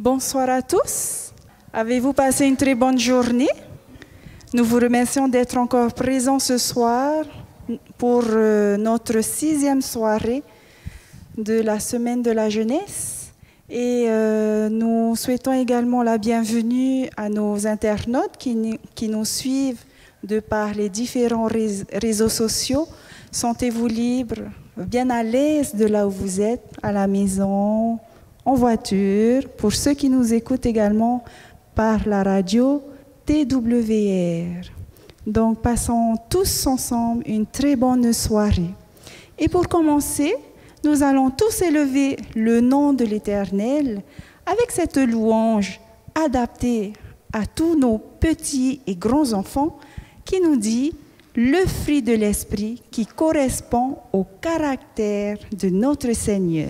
Bonsoir à tous. Avez-vous passé une très bonne journée? Nous vous remercions d'être encore présents ce soir pour euh, notre sixième soirée de la semaine de la jeunesse. Et euh, nous souhaitons également la bienvenue à nos internautes qui, qui nous suivent de par les différents réseaux sociaux. Sentez-vous libre, bien à l'aise de là où vous êtes, à la maison, en voiture. Pour ceux qui nous écoutent également par la radio TWR. Donc passons tous ensemble une très bonne soirée. Et pour commencer, nous allons tous élever le nom de l'Éternel avec cette louange adaptée à tous nos petits et grands enfants qui nous dit le fruit de l'esprit qui correspond au caractère de notre Seigneur.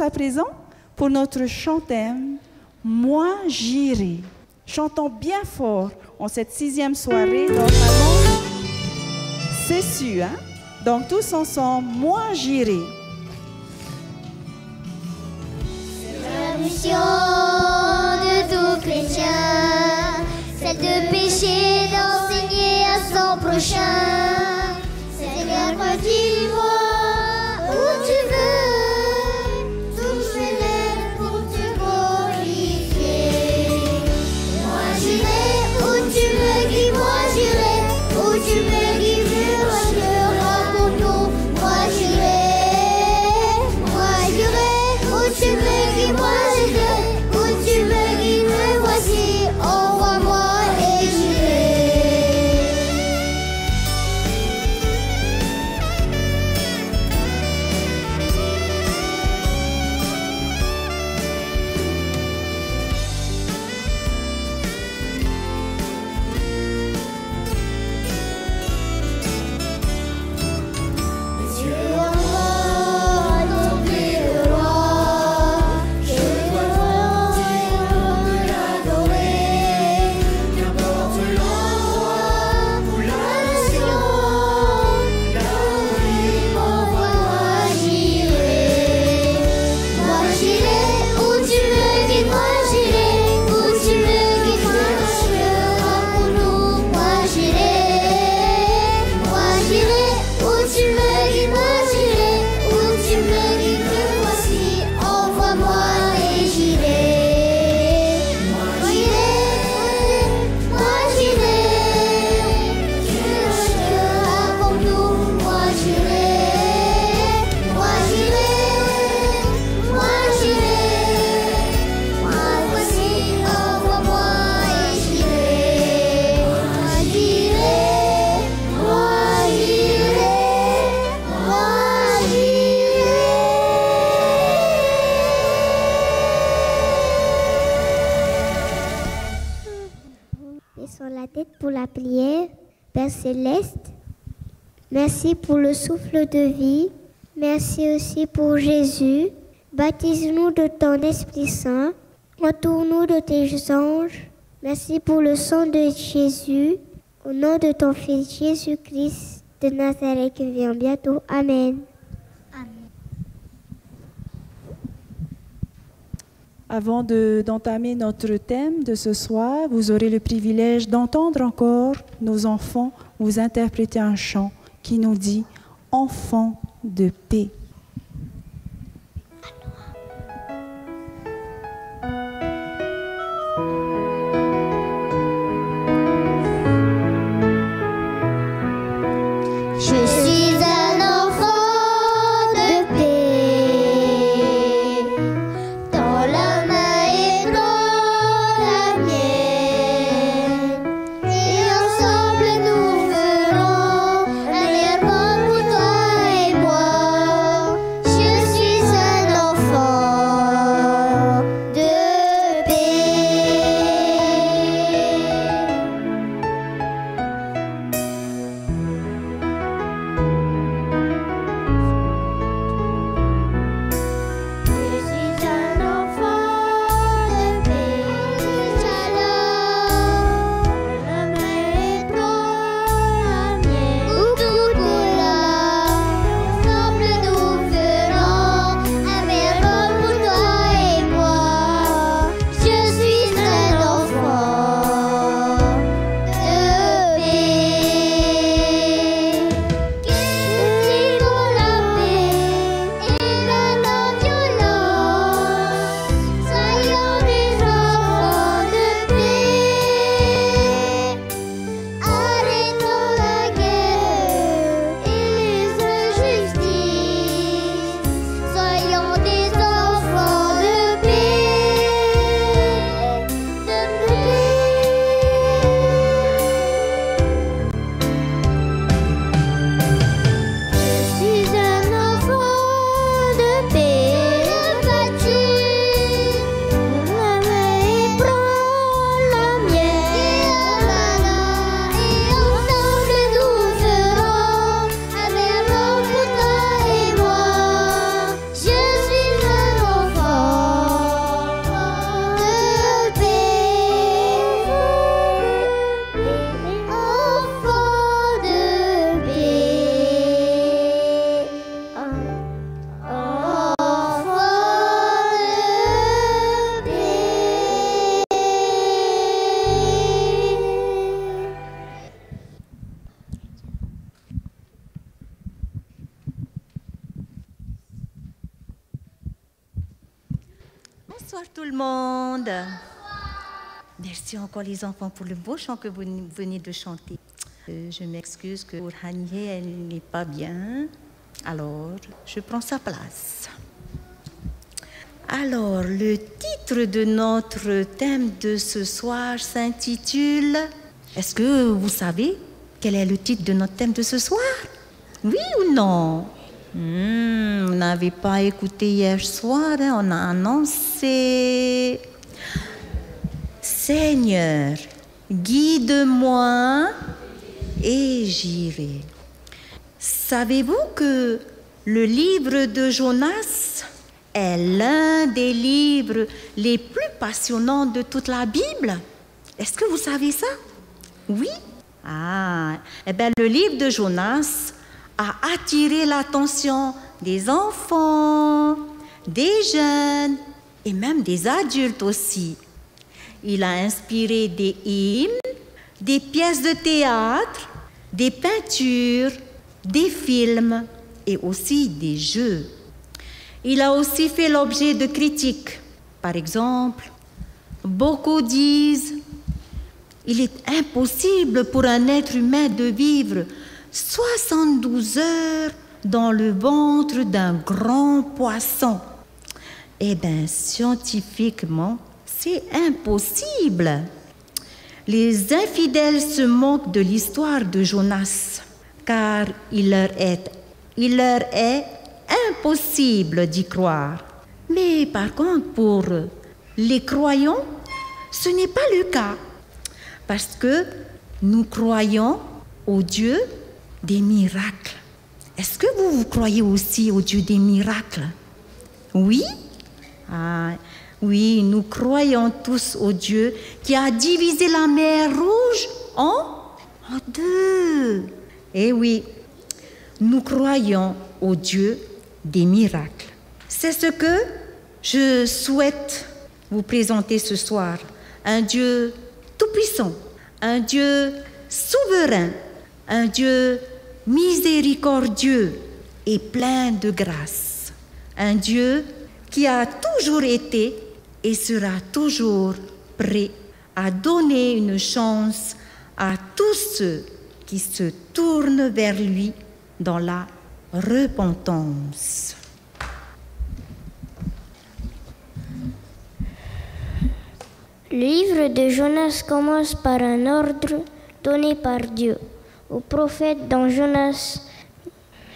À présent pour notre chantème Moi j'irai. Chantons bien fort en cette sixième soirée C'est sûr, hein? Donc tous ensemble, Moi j'irai. C'est la mission de tout chrétien, c'est de pécher, d'enseigner à son prochain. Céleste, merci pour le souffle de vie. Merci aussi pour Jésus. Baptise-nous de ton Esprit Saint. Entoure-nous de tes anges. Merci pour le sang de Jésus. Au nom de ton Fils Jésus-Christ de Nazareth qui vient bientôt. Amen. Avant de- d'entamer notre thème de ce soir, vous aurez le privilège d'entendre encore nos enfants vous interpréter un chant qui nous dit Enfants de paix. Encore les enfants pour le beau chant que vous venez de chanter. Euh, je m'excuse que Hanier, elle n'est pas bien. Alors, je prends sa place. Alors, le titre de notre thème de ce soir s'intitule Est-ce que vous savez quel est le titre de notre thème de ce soir? Oui ou non? Hmm, Vous n'avez pas écouté hier soir, hein, on a annoncé. Seigneur, guide-moi et j'irai. Savez-vous que le livre de Jonas est l'un des livres les plus passionnants de toute la Bible? Est-ce que vous savez ça? Oui Ah, eh bien le livre de Jonas a attiré l'attention des enfants, des jeunes et même des adultes aussi. Il a inspiré des hymnes, des pièces de théâtre, des peintures, des films et aussi des jeux. Il a aussi fait l'objet de critiques. Par exemple, beaucoup disent il est impossible pour un être humain de vivre 72 heures dans le ventre d'un grand poisson. Eh bien, scientifiquement, c'est impossible. Les infidèles se moquent de l'histoire de Jonas, car il leur est, il leur est impossible d'y croire. Mais par contre, pour les croyants, ce n'est pas le cas, parce que nous croyons au Dieu des miracles. Est-ce que vous, vous croyez aussi au Dieu des miracles? Oui Ah, Oui, nous croyons tous au Dieu qui a divisé la mer rouge en, deux. Et oui, nous croyons au Dieu des miracles. C'est ce que je souhaite vous présenter ce soir. Un Dieu tout-puissant, un Dieu souverain, un Dieu miséricordieux et plein de grâce. Un Dieu qui a toujours été et sera toujours prêt à donner une chance à tous ceux qui se tournent vers lui dans la repentance. Le livre de Jonas commence par un ordre donné par Dieu au prophète dans Jonas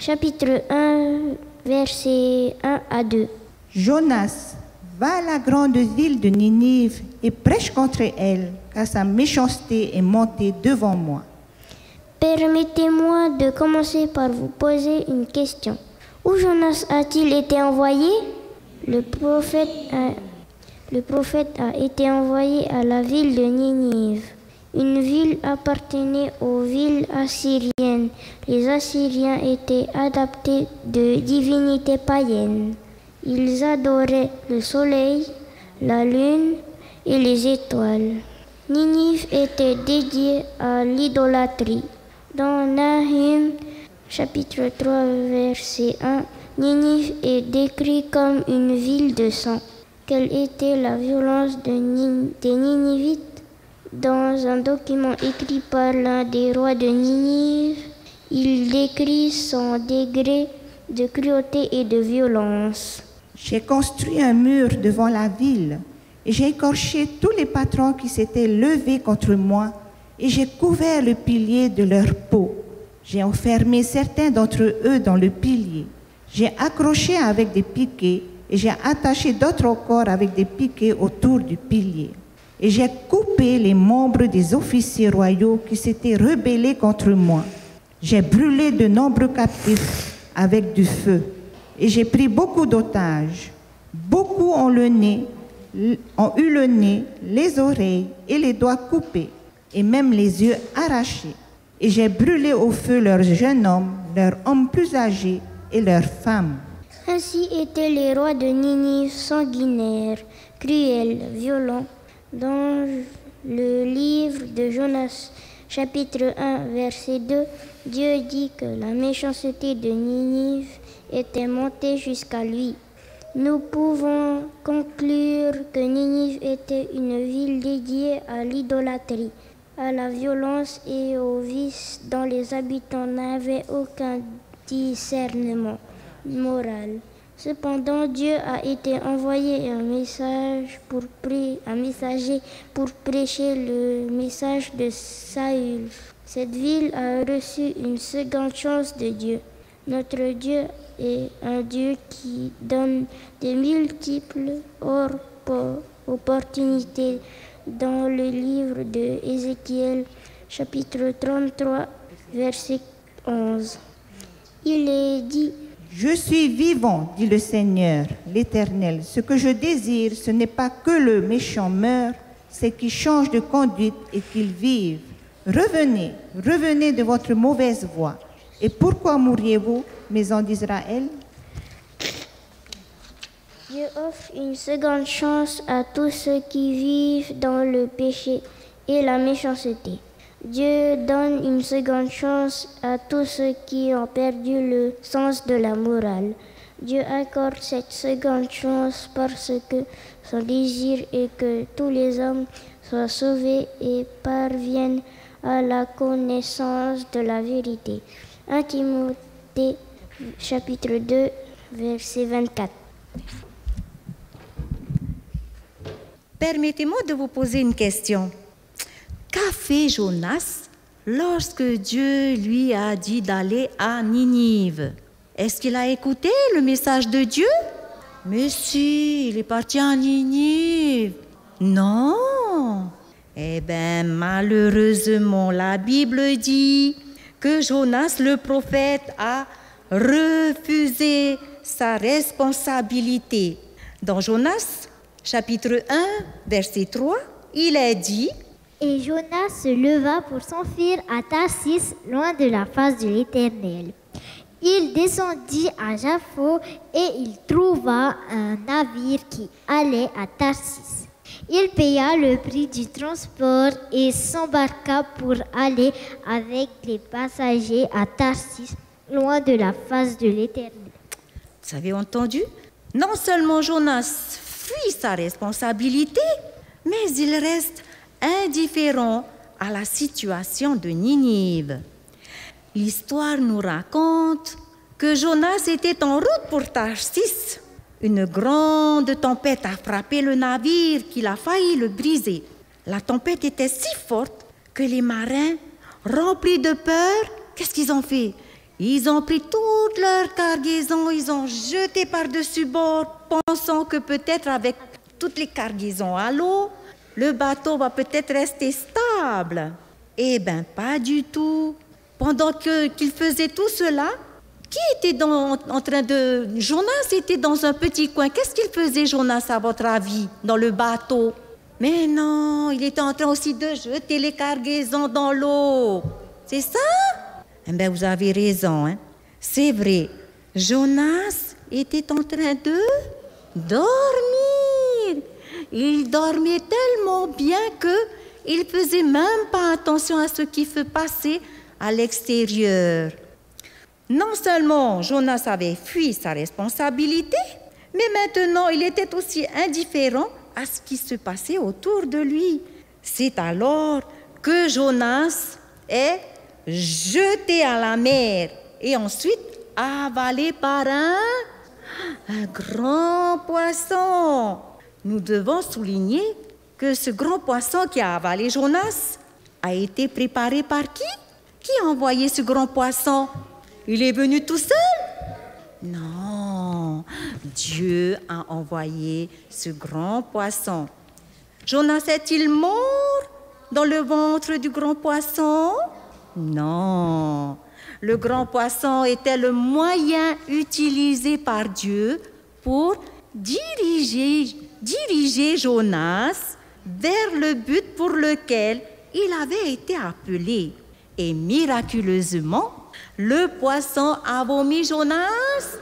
chapitre 1 versets 1 à 2. Jonas, va à la grande ville de Ninive et prêche contre elle, car sa méchanceté est montée devant moi. Permettez-moi de commencer par vous poser une question. Où Jonas a-t-il été envoyé? Le prophète, a, été envoyé à la ville de Ninive. Une ville appartenait aux villes assyriennes. Les Assyriens étaient adaptés de divinités païennes. Ils adoraient le soleil, la lune et les étoiles. Ninive était dédiée à l'idolâtrie. Dans Nahum, chapitre 3, verset 1, Ninive est décrit comme une ville de sang. Quelle était la violence des Ninivites? Dans un document écrit par l'un des rois de Ninive, il décrit son degré de cruauté et de violence. J'ai construit un mur devant la ville et j'ai écorché tous les patrons qui s'étaient levés contre moi et j'ai couvert le pilier de leur peau. J'ai enfermé certains d'entre eux dans le pilier. J'ai accroché avec des piquets et j'ai attaché d'autres encore avec des piquets autour du pilier. Et j'ai coupé les membres des officiers royaux qui s'étaient rebellés contre moi. J'ai brûlé de nombreux captifs avec du feu et j'ai pris beaucoup d'otages. Beaucoup ont le nez, ont eu le nez, les oreilles et les doigts coupés et même les yeux arrachés. Et j'ai brûlé au feu leurs jeunes hommes, leurs hommes plus âgés et leurs femmes. Ainsi étaient les rois de Ninive sanguinaires, cruels, violents. Dans le livre de Jonas, chapitre 1, verset 2, Dieu dit que la méchanceté de Ninive était montée jusqu'à lui. Nous pouvons conclure que Ninive était une ville dédiée à l'idolâtrie, à la violence et au vice dont les habitants n'avaient aucun discernement moral. Cependant, Dieu a été envoyé un message messager pour prêcher le message de Saül. Cette ville a reçu une seconde chance de Dieu. Notre Dieu est un Dieu qui donne de multiples opportunités. Dans le livre de Ézéchiel, chapitre 33, verset 11, il est dit Je suis vivant, dit le Seigneur, l'Éternel. Ce que je désire, ce n'est pas que le méchant meure, c'est qu'il change de conduite et qu'il vive. Revenez, revenez de votre mauvaise voie. Et pourquoi mourriez-vous, maison d'Israël? Dieu offre une seconde chance à tous ceux qui vivent dans le péché et la méchanceté. Dieu donne une seconde chance à tous ceux qui ont perdu le sens de la morale. Dieu accorde cette seconde chance parce que son désir est que tous les hommes soient sauvés et parviennent à la connaissance de la vérité. 1 Timothée chapitre 2 verset 24. Permettez-moi de vous poser une question. Qu'a fait Jonas lorsque Dieu lui a dit d'aller à Ninive? Est-ce qu'il a écouté le message de Dieu? Mais si, il est parti à Ninive. Non, Eh bien, malheureusement, la Bible dit que Jonas le prophète a refusé sa responsabilité. Dans Jonas, chapitre 1, verset 3, il est dit, Et Jonas se leva pour s'enfuir à Tarsis, loin de la face de l'Éternel. Il descendit à Jaffo et il trouva un navire qui allait à Tarsis. Il paya le prix du transport et s'embarqua pour aller avec les passagers à Tarsis, loin de la face de l'Éternel. Vous avez entendu? Non seulement Jonas fuit sa responsabilité, mais il reste indifférent à la situation de Ninive. L'histoire nous raconte que Jonas était en route pour Tarsis. Une grande tempête a frappé le navire qu'il a failli le briser. La tempête était si forte que les marins, remplis de peur, qu'est-ce qu'ils ont fait? Ils ont pris toute leur cargaison, ils ont jeté par-dessus bord, pensant que peut-être avec toutes les cargaisons à l'eau, le bateau va peut-être rester stable. Eh bien, pas du tout. Pendant que- qu'il faisait tout cela, qui était en train de... Jonas était dans un petit coin. Qu'est-ce qu'il faisait, Jonas, à votre avis, dans le bateau? Mais non, il était en train aussi de jeter les cargaisons dans l'eau. C'est ça? Eh bien, vous avez raison. hein. C'est vrai. Jonas était en train de dormir. Il dormait tellement bien que il faisait même pas attention à ce qui se passait à l'extérieur. Non seulement Jonas avait fui sa responsabilité, mais maintenant il était aussi indifférent à ce qui se passait autour de lui. C'est alors que Jonas est jeté à la mer et ensuite avalé par un, un grand poisson. Nous devons souligner que ce grand poisson qui a avalé Jonas a été préparé par qui? Qui a envoyé ce grand poisson? Il est venu tout seul? Non, Dieu a envoyé ce grand poisson. Jonas est-il mort dans le ventre du grand poisson? Non. Le grand poisson était le moyen utilisé par Dieu pour diriger, diriger Jonas vers le but pour lequel il avait été appelé. Et miraculeusement, le poisson a vomi Jonas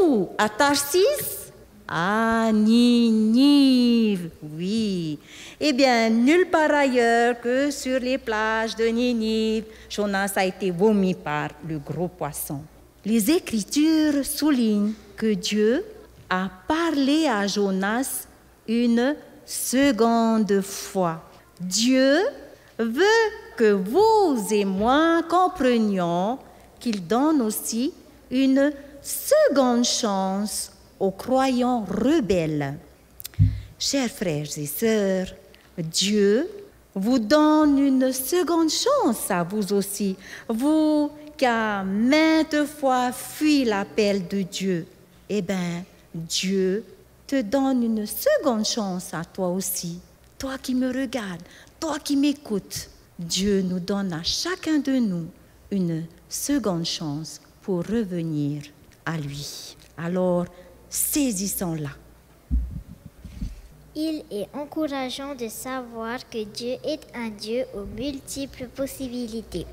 où À Tarsis? À Ninive, oui. Eh bien, nulle part ailleurs que sur les plages de Ninive, Jonas a été vomi par le gros poisson. Les Écritures soulignent que Dieu a parlé à Jonas une seconde fois. Dieu veut que vous et moi comprenions qu'il donne aussi une seconde chance aux croyants rebelles. Chers frères et sœurs, Dieu vous donne une seconde chance à vous aussi, vous qui a maintes fois fui l'appel de Dieu. Eh bien, Dieu te donne une seconde chance à toi aussi. Toi qui me regardes, toi qui m'écoutes, Dieu nous donne à chacun de nous une seconde chance pour revenir à lui. Alors, saisissons-la. Il est encourageant de savoir que Dieu est un Dieu aux multiples possibilités.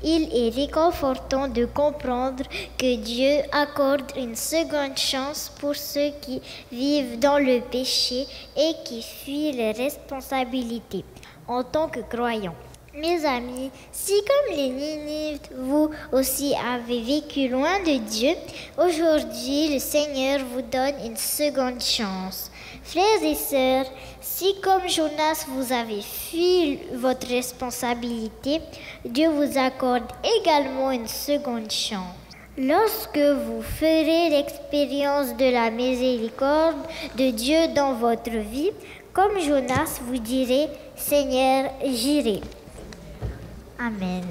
Il est réconfortant de comprendre que Dieu accorde une seconde chance pour ceux qui vivent dans le péché et qui fuient les responsabilités en tant que croyants. Mes amis, si comme les Ninives, vous aussi avez vécu loin de Dieu, aujourd'hui le Seigneur vous donne une seconde chance. Frères et sœurs, si comme Jonas vous avez fui votre responsabilité, Dieu vous accorde également une seconde chance. Lorsque vous ferez l'expérience de la miséricorde de Dieu dans votre vie, comme Jonas, vous direz, Seigneur, j'irai. Amen.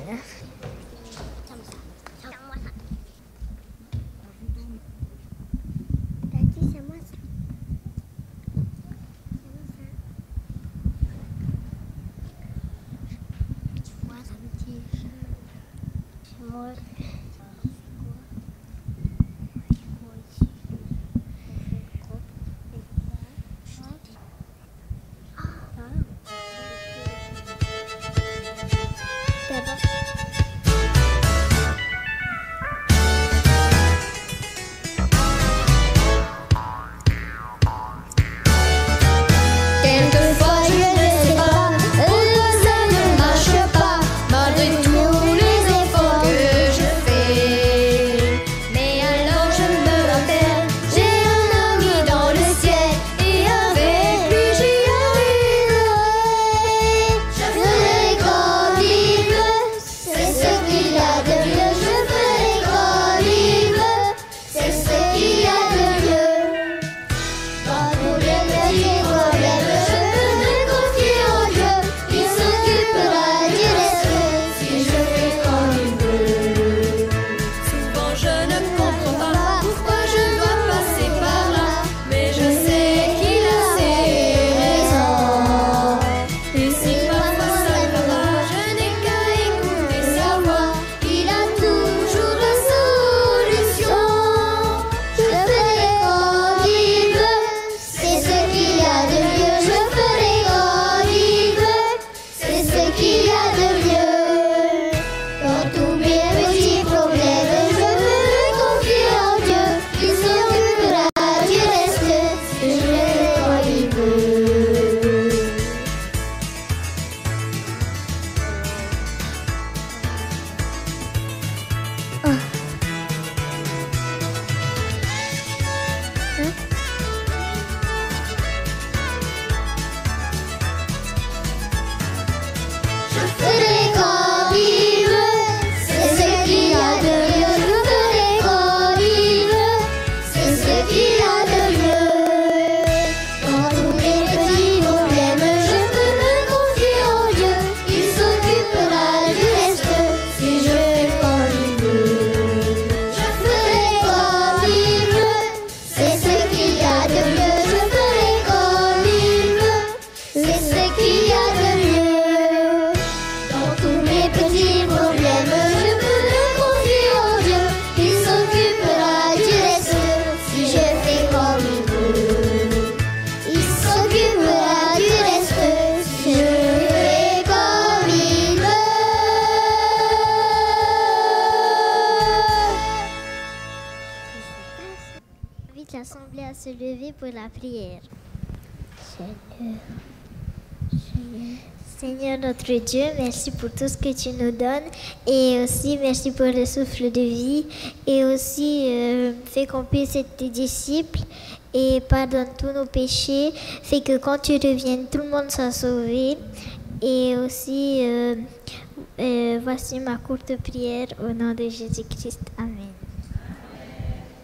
lever pour la prière. Seigneur. Seigneur. Notre Dieu, merci pour tout ce que tu nous donnes et aussi merci pour le souffle de vie et aussi euh, fais qu'on puisse être tes disciples et pardonne tous nos péchés. Fais que quand tu reviennes, tout le monde soit sauvé et aussi euh, euh, voici ma courte prière au nom de Jésus-Christ. Amen.